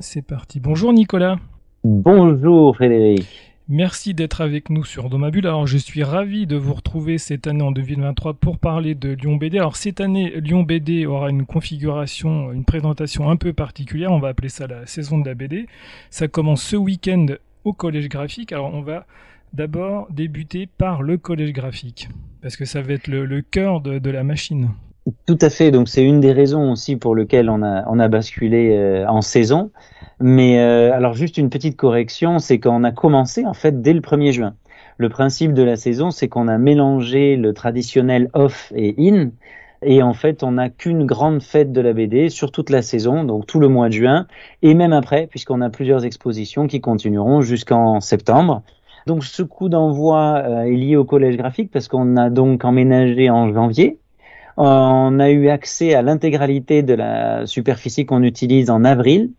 C'est parti. Bonjour Nicolas. Bonjour Frédéric. Merci d'être avec nous sur Domabule. Alors, je suis ravi de vous retrouver cette année en 2023 pour parler de Lyon BD. Alors, cette année, Lyon BD aura une configuration, une présentation un peu particulière. On va appeler ça la saison de la BD. Ça commence ce week-end au Collège Graphique. Alors, on va d'abord débuter par le Collège Graphique parce que ça va être le, cœur de la machine. Tout à fait. Donc c'est une des raisons aussi pour lesquelles on a on a basculé euh, en saison. Mais euh, alors juste une petite correction, c'est qu'on a commencé en fait dès le 1er juin. Le principe de la saison, c'est qu'on a mélangé le traditionnel off et in. Et en fait, on n'a qu'une grande fête de la BD sur toute la saison, donc tout le mois de juin, et même après, puisqu'on a plusieurs expositions qui continueront jusqu'en septembre. Donc ce coup d'envoi euh, est lié au collège graphique parce qu'on a donc emménagé en janvier, on a eu accès à l'intégralité de la superficie qu'on utilise en avril.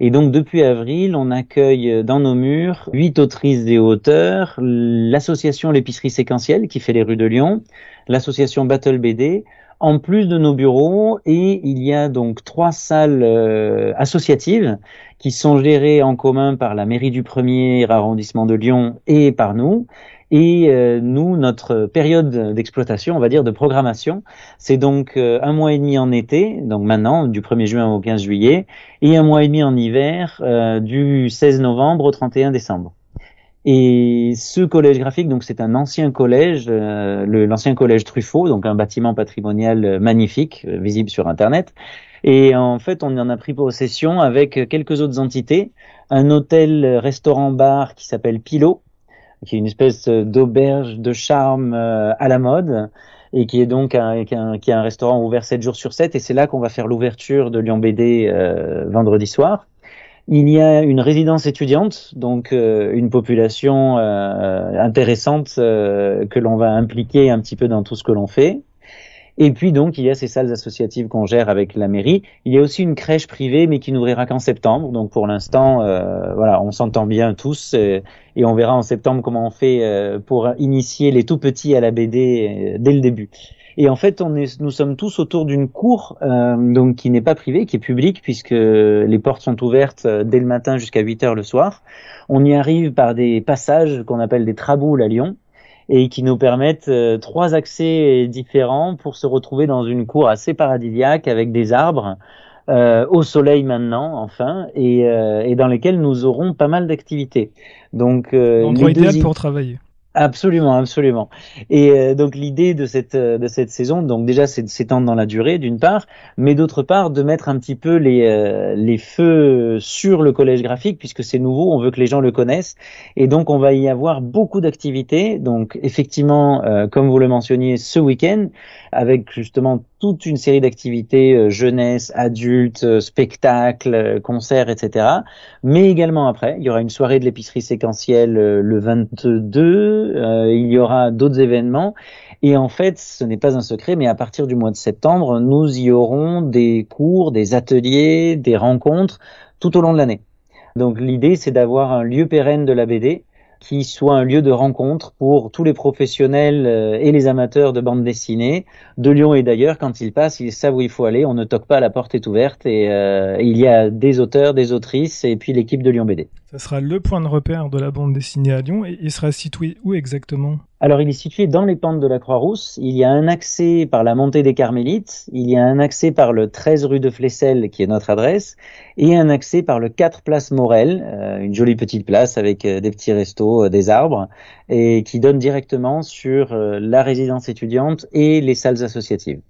Et donc depuis avril, on accueille dans nos murs huit autrices et auteurs, l'association L'épicerie séquentielle qui fait les rues de Lyon, l'association Battle BD, en plus de nos bureaux, et il y a donc trois salles euh, associatives qui sont gérées en commun par la mairie du premier arrondissement de Lyon et par nous. Et euh, nous, notre période d'exploitation, on va dire de programmation, c'est donc euh, un mois et demi en été, donc maintenant du 1er juin au 15 juillet, et un mois et demi en hiver, euh, du 16 novembre au 31 décembre. Et ce collège graphique, donc c'est un ancien collège, l'ancien collège Truffaut, donc un bâtiment patrimonial magnifique, visible sur Internet. Et en fait, on en a pris possession avec quelques autres entités, un hôtel, restaurant, bar qui s'appelle Pilot, qui est une espèce d'auberge de charme euh, à la mode et qui est donc un, qui, est un restaurant ouvert 7 jours sur 7 et c'est là qu'on va faire l'ouverture de Lyon BD euh, vendredi soir. Il y a une résidence étudiante, donc euh, une population intéressante que l'on va impliquer un petit peu dans tout ce que l'on fait. Et puis donc il y a ces salles associatives qu'on gère avec la mairie. Il y a aussi une crèche privée mais qui n'ouvrira qu'en septembre. Donc pour l'instant, euh, voilà, on s'entend bien tous et, on verra en septembre comment on fait euh, pour initier les tout petits à la BD euh, dès le début. Et en fait, on est, nous sommes tous autour d'une cour donc qui n'est pas privée, qui est publique puisque les portes sont ouvertes dès le matin jusqu'à 8 heures le soir. On y arrive par des passages qu'on appelle des traboules à Lyon et qui nous permettent euh, trois accès différents pour se retrouver dans une cour assez paradisiaque avec des arbres. Euh, au soleil maintenant, enfin, et, euh, et, dans lesquels nous aurons pas mal d'activités. Donc, euh, endroit idéal pour travailler. Absolument, absolument. Et euh, donc l'idée de cette euh, de cette saison, donc déjà c'est de s'étendre dans la durée d'une part, mais d'autre part de mettre un petit peu les euh, les feux sur le collège graphique puisque c'est nouveau, on veut que les gens le connaissent et donc on va y avoir beaucoup d'activités. Donc effectivement, comme vous le mentionniez, ce week-end avec justement toute une série d'activités jeunesse, adultes, spectacles, concerts, etc. Mais également après, il y aura une soirée de l'épicerie séquentielle le 22 euh, il y aura d'autres événements. Et en fait, ce n'est pas un secret, mais à partir du mois de septembre, nous y aurons des cours, des ateliers, des rencontres tout au long de l'année. Donc l'idée, c'est d'avoir un lieu pérenne de la BD qui soit un lieu de rencontre pour tous les professionnels euh, et les amateurs de bande dessinée de Lyon et d'ailleurs. Quand ils passent, ils savent où il faut aller. On ne toque pas, la porte est ouverte et euh, il y a des auteurs, des autrices et puis l'équipe de Lyon BD. Ça sera le point de repère de la bande dessinée à Lyon et il sera situé où exactement? Alors, il est situé dans les pentes de la Croix-Rousse. Il y a un accès par la montée des Carmélites. Il y a un accès par le 13 rue de Flessel, qui est notre adresse, et un accès par le 4 place Morel, euh, une jolie petite place avec euh, des petits restos, euh, des arbres, et qui donne directement sur la résidence étudiante et les salles associatives.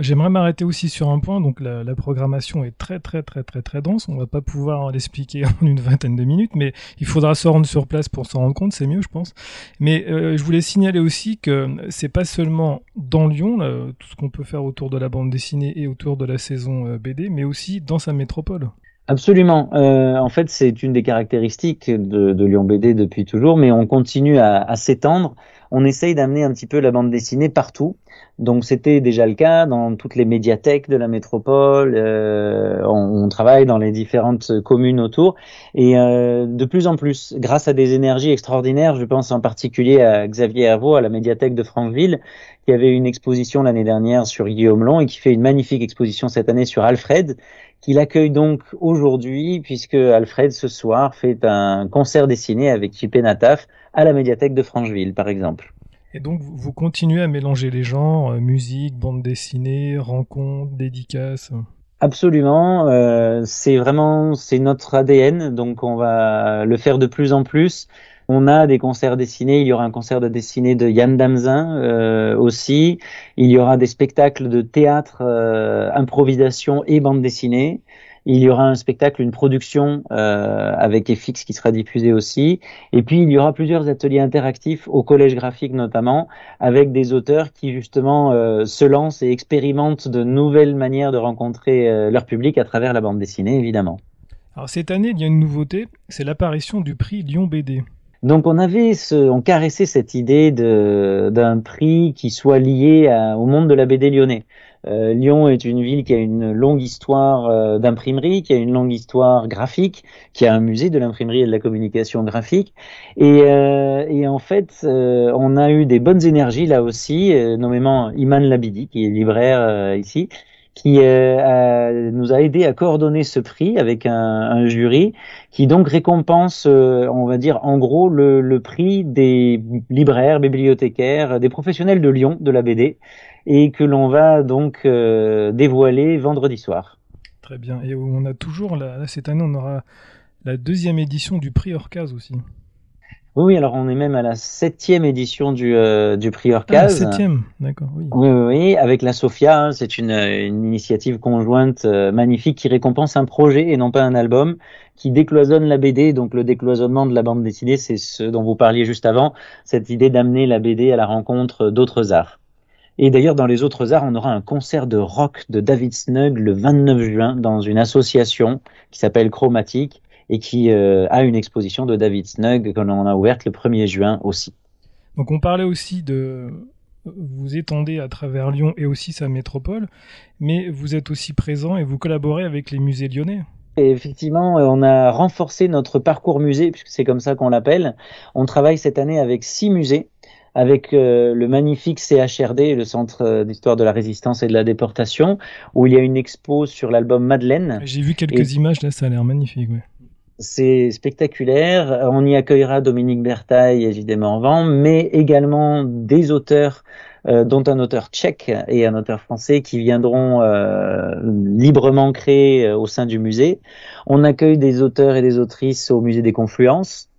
J'aimerais m'arrêter aussi sur un point. Donc, la, programmation est très, très, très, très, très dense. On va pas pouvoir l'expliquer en une vingtaine de minutes, mais il faudra se rendre sur place pour s'en rendre compte. C'est mieux, je pense. Mais euh, je voulais signaler aussi que c'est pas seulement dans Lyon, tout ce qu'on peut faire autour de la bande dessinée et autour de la saison euh, BD, mais aussi dans sa métropole. Absolument. Euh, en fait, c'est une des caractéristiques de, Lyon BD depuis toujours, mais on continue à s'étendre. On essaye d'amener un petit peu la bande dessinée partout. Donc c'était déjà le cas dans toutes les médiathèques de la métropole. Euh, on, travaille dans les différentes communes autour et euh, de plus en plus, grâce à des énergies extraordinaires, je pense en particulier à Xavier Hervaux à la médiathèque de Franqueville, qui avait une exposition l'année dernière sur Guillaume Long et qui fait une magnifique exposition cette année sur Alfred, qu'il accueille donc aujourd'hui puisque Alfred ce soir fait un concert dessiné avec Chipé Nataf à la médiathèque de Francheville par exemple. Et donc, vous continuez à mélanger les genres, euh, musique, bande dessinée, rencontres, dédicaces Absolument, euh, c'est vraiment c'est notre ADN, donc on va le faire de plus en plus. On a des concerts dessinés, il y aura un concert de dessinée de Yann Damzin euh, aussi. Il y aura des spectacles de théâtre, euh, improvisation et bande dessinée. Il y aura un spectacle, une production euh, avec FX qui sera diffusée aussi. Et puis il y aura plusieurs ateliers interactifs au collège graphique notamment, avec des auteurs qui justement euh, se lancent et expérimentent de nouvelles manières de rencontrer euh, leur public à travers la bande dessinée, évidemment. Alors cette année, il y a une nouveauté, c'est l'apparition du prix Lyon BD. Donc on avait, ce, on caressait cette idée d'un prix qui soit lié au monde de la BD lyonnais. Euh, Lyon est une ville qui a une longue histoire euh, d'imprimerie, qui a une longue histoire graphique, qui a un musée de l'imprimerie et de la communication graphique. Et, euh, et en fait, on a eu des bonnes énergies là aussi, nommément Iman Labidi, qui est libraire ici, qui euh, nous a aidé à coordonner ce prix avec un, un jury qui donc récompense, euh, on va dire en gros, le, le, prix des libraires, bibliothécaires, des professionnels de Lyon, de la BD, et que l'on va donc euh, dévoiler vendredi soir. Très bien. Et on a toujours, là, cette année, on aura la deuxième édition du prix Orcaz aussi. Oui, alors on est même à la septième édition du, euh, du prix Orcaz. Ah, septième, d'accord. Oui. oui. Oui, avec la Sophia, hein, c'est une, une, initiative conjointe euh, magnifique qui récompense un projet et non pas un album, qui décloisonne la BD. Donc le décloisonnement de la bande dessinée, c'est ce dont vous parliez juste avant, cette idée d'amener la BD à la rencontre d'autres arts. Et d'ailleurs, dans les autres arts, on aura un concert de rock de David Snug le 29 juin dans une association qui s'appelle Chromatique et qui euh, a une exposition de David Snug qu'on a ouverte le 1er juin aussi. Donc on parlait aussi de vous étendez à travers Lyon et aussi sa métropole, mais vous êtes aussi présent et vous collaborez avec les musées lyonnais. Et effectivement, on a renforcé notre parcours musée, puisque c'est comme ça qu'on l'appelle. On travaille cette année avec six musées, avec euh, le magnifique CHRD, le Centre euh, d'histoire de la résistance et de la déportation, où il y a une expo sur l'album Madeleine. J'ai vu quelques images, là, ça a l'air magnifique. Ouais. C'est spectaculaire. On y accueillera Dominique Bertaille et J.D. Morvan, mais également des auteurs, euh, dont un auteur tchèque et un auteur français qui viendront euh, librement créer euh, au sein du musée. On accueille des auteurs et des autrices au musée des Confluences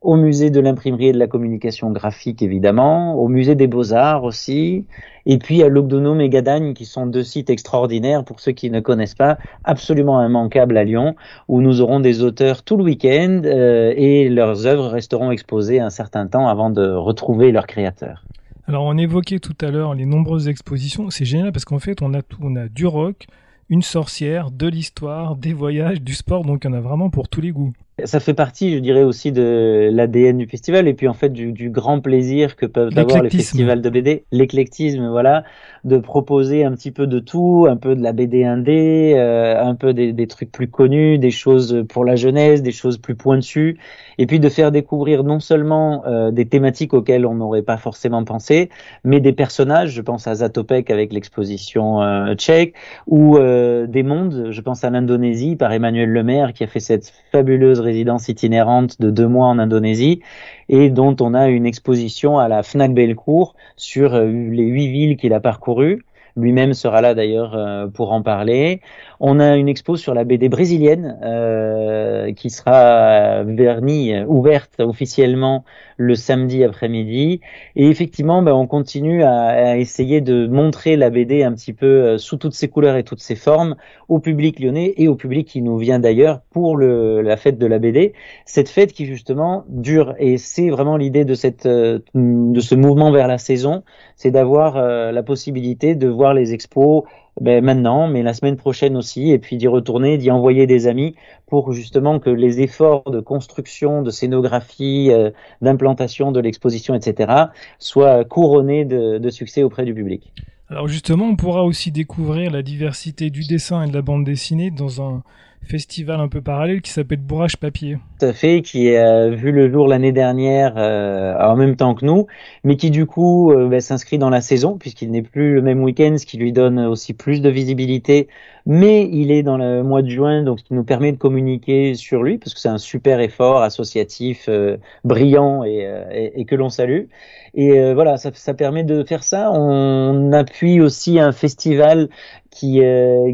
au musée de l'imprimerie et de la communication graphique évidemment, au musée des beaux-arts aussi, et puis à l'Ogdonome et Gadagne qui sont deux sites extraordinaires pour ceux qui ne connaissent pas, absolument immanquables à Lyon, où nous aurons des auteurs tout le week-end euh, et leurs œuvres resteront exposées un certain temps avant de retrouver leurs créateurs. Alors on évoquait tout à l'heure les nombreuses expositions, c'est génial parce qu'en fait on a on a du rock, une sorcière, de l'histoire, des voyages, du sport, donc il y en a vraiment pour tous les goûts ça fait partie, je dirais, aussi de l'ADN du festival et puis en fait du, du grand plaisir que peuvent avoir les festivals de BD, l'éclectisme, voilà, de proposer un petit peu de tout, un peu de la BD indé, euh, un peu des, des, trucs plus connus, des choses pour la jeunesse, des choses plus pointues, et puis de faire découvrir non seulement euh, des thématiques auxquelles on n'aurait pas forcément pensé, mais des personnages. Je pense à Zatopek avec l'exposition euh, tchèque, ou euh, des mondes. Je pense à l'Indonésie par Emmanuel Lemaire qui a fait cette fabuleuse résidence itinérante de deux mois en Indonésie et dont on a une exposition à la Fnac Bellecour sur euh, les huit villes qu'il a parcourues. Lui-même sera là d'ailleurs euh, pour en parler. On a une expo sur la BD brésilienne euh, qui sera vernie, ouverte officiellement le samedi après-midi. Et effectivement, ben, on continue à, essayer de montrer la BD un petit peu euh, sous toutes ses couleurs et toutes ses formes au public lyonnais et au public qui nous vient d'ailleurs pour la fête de la BD. Cette fête qui justement dure et c'est vraiment l'idée de euh, de ce mouvement vers la saison, c'est d'avoir euh, la possibilité de voir les expos ben maintenant, mais la semaine prochaine aussi, et puis d'y retourner, d'y envoyer des amis pour justement que les efforts de construction, de scénographie, euh, d'implantation de l'exposition, etc., soient couronnés de, de, succès auprès du public. Alors justement, on pourra aussi découvrir la diversité du dessin et de la bande dessinée dans un festival un peu parallèle qui s'appelle Bourrage Papier. Tout à fait, qui a vu le jour l'année dernière euh, en même temps que nous, mais qui du coup euh, bah, s'inscrit dans la saison puisqu'il n'est plus le même week-end, ce qui lui donne aussi plus de visibilité. Mais il est dans le mois de juin, donc ce qui nous permet de communiquer sur lui parce que c'est un super effort associatif euh, brillant et, et, et, que l'on salue. Et voilà, ça, ça, permet de faire ça. On appuie aussi un festival qui,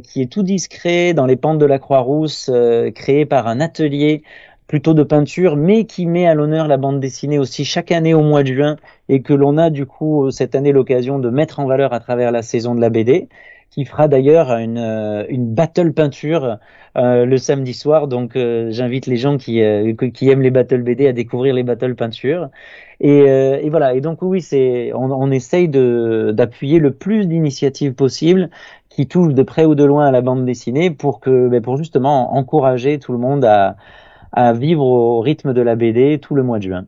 qui est tout discret dans les pentes de la Croix-Rousse, créé par un atelier plutôt de peinture, mais qui met à l'honneur la bande dessinée aussi chaque année au mois de juin et que l'on a du coup cette année l'occasion de mettre en valeur à travers la saison de la BD, qui fera d'ailleurs une, euh, battle peinture euh, le samedi soir. Donc euh, j'invite les gens qui, aiment les battle BD à découvrir les battle peintures. Et, voilà. Et donc oui, c'est on, on essaye d'appuyer le plus d'initiatives possibles qui touchent de près ou de loin à la bande dessinée pour que ben, pour justement encourager tout le monde à à vivre au rythme de la BD tout le mois de juin.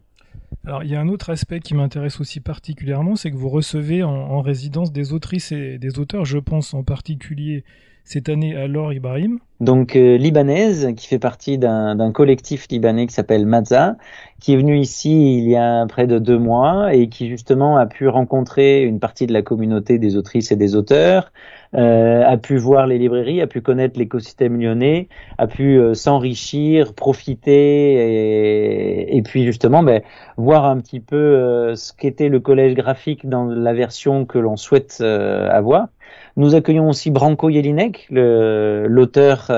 Alors, il y a un autre aspect qui m'intéresse aussi particulièrement, c'est que vous recevez en, résidence des autrices et des auteurs, je pense en particulier cette année à Laure Ibrahim. Donc euh, libanaise, qui fait partie d'un collectif libanais qui s'appelle Mazza, qui est venu ici il y a près de deux mois et qui justement a pu rencontrer une partie de la communauté des autrices et des auteurs, euh, a pu voir les librairies, a pu connaître l'écosystème lyonnais, a pu euh, s'enrichir, profiter et, et, puis justement ben, voir un petit peu euh, ce qu'était le collège graphique dans la version que l'on souhaite euh, avoir. Nous accueillons aussi Branko Jelinek, l'auteur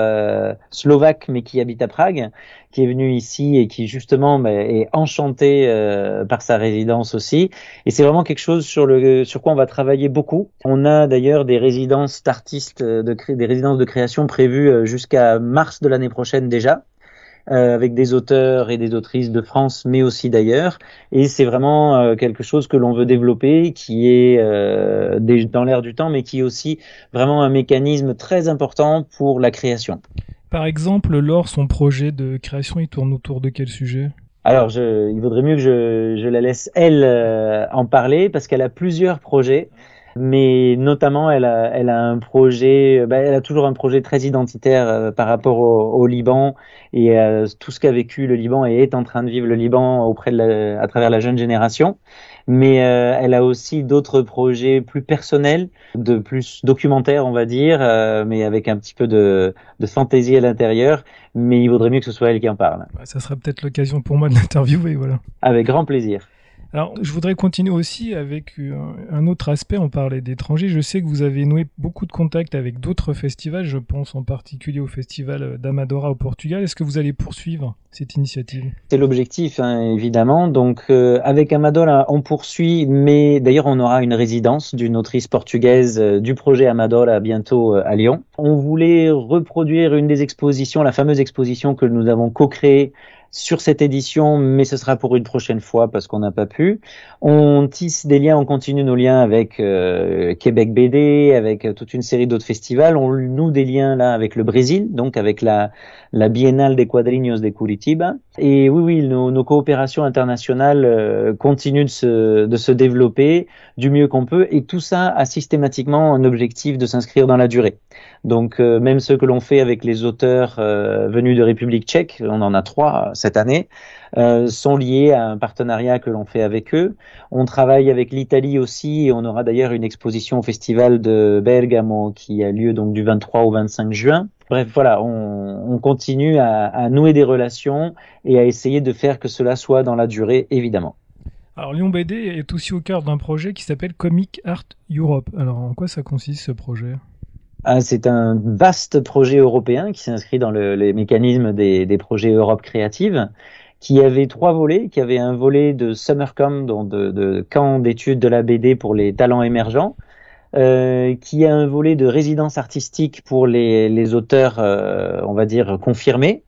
slovaque mais qui habite à Prague, qui est venu ici et qui justement bah, est enchanté euh, par sa résidence aussi. Et c'est vraiment quelque chose sur le sur quoi on va travailler beaucoup. On a d'ailleurs des résidences d'artistes, de, des résidences de création prévues euh, jusqu'à mars de l'année prochaine déjà. Euh, avec des auteurs et des autrices de France, mais aussi d'ailleurs. Et c'est vraiment euh, quelque chose que l'on veut développer, qui est euh, dans l'air du temps, mais qui est aussi vraiment un mécanisme très important pour la création. Par exemple, Laure, son projet de création, il tourne autour de quel sujet? Alors, je, il vaudrait mieux que je, je la laisse elle euh, en parler parce qu'elle a plusieurs projets, mais notamment elle a, elle a un projet, bah, elle a toujours un projet très identitaire euh, par rapport au, au Liban et euh, tout ce qu'a vécu le Liban et est en train de vivre le Liban auprès de la, à travers la jeune génération mais euh, elle a aussi d'autres projets plus personnels, de plus documentaires, on va dire, euh, mais avec un petit peu de, de fantaisie à l'intérieur. Mais il vaudrait mieux que ce soit elle qui en parle. ça sera peut-être l'occasion pour moi de l'interviewer, voilà. Avec grand plaisir. Alors, je voudrais continuer aussi avec euh, un autre aspect. On parlait d'étrangers. Je sais que vous avez noué beaucoup de contacts avec d'autres festivals. Je pense en particulier au festival d'Amadora au Portugal. Est-ce que vous allez poursuivre cette initiative? C'est l'objectif, hein, évidemment. Donc, euh, avec Amadora, on poursuit, mais d'ailleurs, on aura une résidence d'une autrice portugaise euh, du projet Amadora bientôt à Lyon. On voulait reproduire une des expositions, la fameuse exposition que nous avons co-créée sur cette édition, mais ce sera pour une prochaine fois parce qu'on n'a pas pu. On tisse des liens, on continue nos liens avec euh, Québec BD, avec euh, toute une série d'autres festivals. On noue des liens là avec le Brésil, donc avec la, la Biennale des Quadrinhos de Curitiba. Et oui, oui, nos, nos coopérations internationales euh, continuent de se, de se développer du mieux qu'on peut. Et tout ça a systématiquement un objectif de s'inscrire dans la durée. Donc même ce que l'on fait avec les auteurs venus de République tchèque, on en a trois cette année, euh, sont liés à un partenariat que l'on fait avec eux. On travaille avec l'Italie aussi et on aura d'ailleurs une exposition au festival de Bergamo qui a lieu donc du 23 au 25 juin. Bref, voilà, on, on continue à, à, nouer des relations et à essayer de faire que cela soit dans la durée, évidemment. Alors Lyon BD est aussi au cœur d'un projet qui s'appelle Comic Art Europe. Alors en quoi ça consiste ce projet? Ah, c'est un vaste projet européen qui s'inscrit dans le, les mécanismes des, projets Europe créative, qui avait trois volets, qui avait un volet de Summercom, donc de, de camp d'études de la BD pour les talents émergents, euh, qui a un volet de résidence artistique pour les, auteurs, euh, on va dire, confirmés,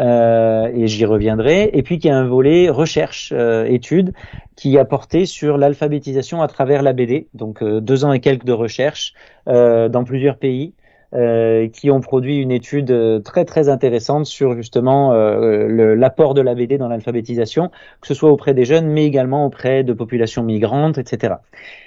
et j'y reviendrai, et puis qui a un volet recherche, euh, études, qui a porté sur l'alphabétisation à travers la BD, donc euh, deux ans et quelques de recherche dans plusieurs pays. euh, qui ont produit une étude euh, très très intéressante sur justement euh, l'apport de la BD dans l'alphabétisation, que ce soit auprès des jeunes, mais également auprès de populations migrantes, etc.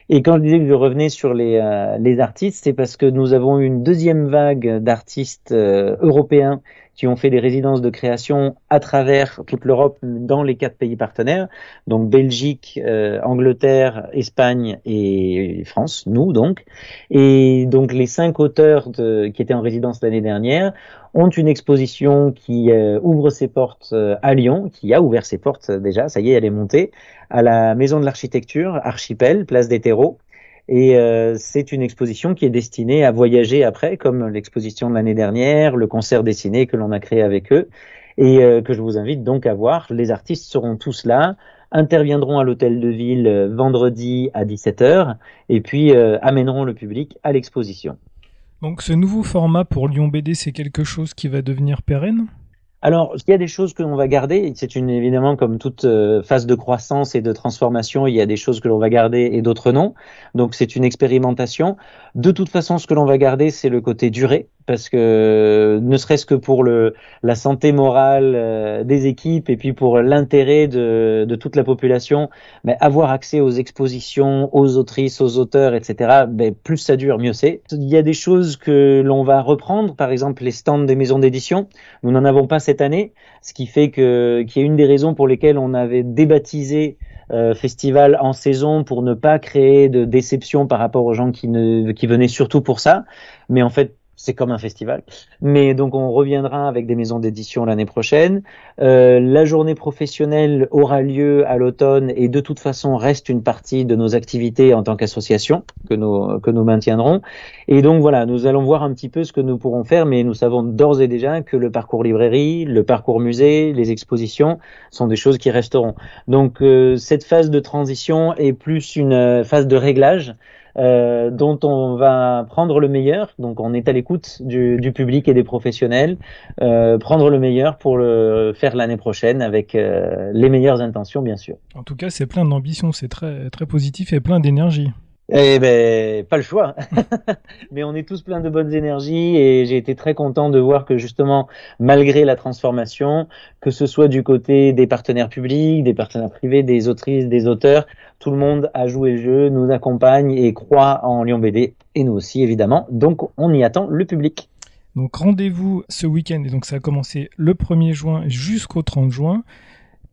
Et quand je disais que je revenais sur les, les artistes, c'est parce que nous avons une deuxième vague d'artistes européens qui ont fait des résidences de création à travers toute l'Europe dans les quatre pays partenaires, donc Belgique, euh, Angleterre, Espagne et France, nous donc. Et donc les cinq auteurs de, qui étaient en résidence l'année dernière ont une exposition qui euh, ouvre ses portes euh, à Lyon, qui a ouvert ses portes déjà, ça y est, elle est montée, à la Maison de l'Architecture, Archipel, place des terreaux. Et euh, c'est une exposition qui est destinée à voyager après, comme l'exposition de l'année dernière, le concert dessiné que l'on a créé avec eux, et euh, que je vous invite donc à voir. Les artistes seront tous là, interviendront à l'hôtel de ville euh, vendredi à 17h, et puis amèneront le public à l'exposition. Donc ce nouveau format pour Lyon BD, c'est quelque chose qui va devenir pérenne? Alors, il y a des choses que l'on va garder. C'est une évidemment comme toute euh, phase de croissance et de transformation, il y a des choses que l'on va garder et d'autres non. Donc, c'est une expérimentation. De toute façon, ce que l'on va garder, c'est le côté durée parce que ne serait-ce que pour le, la santé morale euh, des équipes et puis pour l'intérêt de, de, toute la population, mais avoir accès aux expositions, aux autrices, aux auteurs, etc., ben, plus ça dure, mieux c'est. Il y a des choses que l'on va reprendre, par exemple les stands des maisons d'édition. Nous n'en avons pas cette année, ce qui fait que qui est une des raisons pour lesquelles on avait débaptisé euh, festival en saison pour ne pas créer de déception par rapport aux gens qui, ne, qui venaient surtout pour ça. Mais en fait, c'est comme un festival. Mais donc on reviendra avec des maisons d'édition l'année prochaine. Euh, la journée professionnelle aura lieu à l'automne et de toute façon reste une partie de nos activités en tant qu'association que nous que nous maintiendrons. Et donc voilà, nous allons voir un petit peu ce que nous pourrons faire, mais nous savons d'ores et déjà que le parcours librairie, le parcours musée, les expositions sont des choses qui resteront. Donc euh, cette phase de transition est plus une euh, phase de réglage euh, dont on va prendre le meilleur. Donc on est à l'écoute du, du, public et des professionnels, euh, prendre le meilleur pour le faire l'année prochaine avec euh, les meilleures intentions, bien sûr. En tout cas, c'est plein d'ambition, c'est très très positif et plein d'énergie. Eh ben, pas le choix. Mais on est tous pleins de bonnes énergies et j'ai été très content de voir que justement, malgré la transformation, que ce soit du côté des partenaires publics, des partenaires privés, des autrices, des auteurs, tout le monde a joué le jeu, nous accompagne et croit en Lyon BD et nous aussi évidemment. Donc on y attend le public. Donc rendez-vous ce week-end et donc ça a commencé le 1er juin jusqu'au 30 juin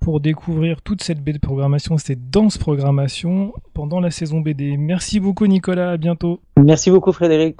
pour découvrir toute cette BD programmation, cette dense programmation pendant la saison BD. Merci beaucoup Nicolas, à bientôt. Merci beaucoup Frédéric.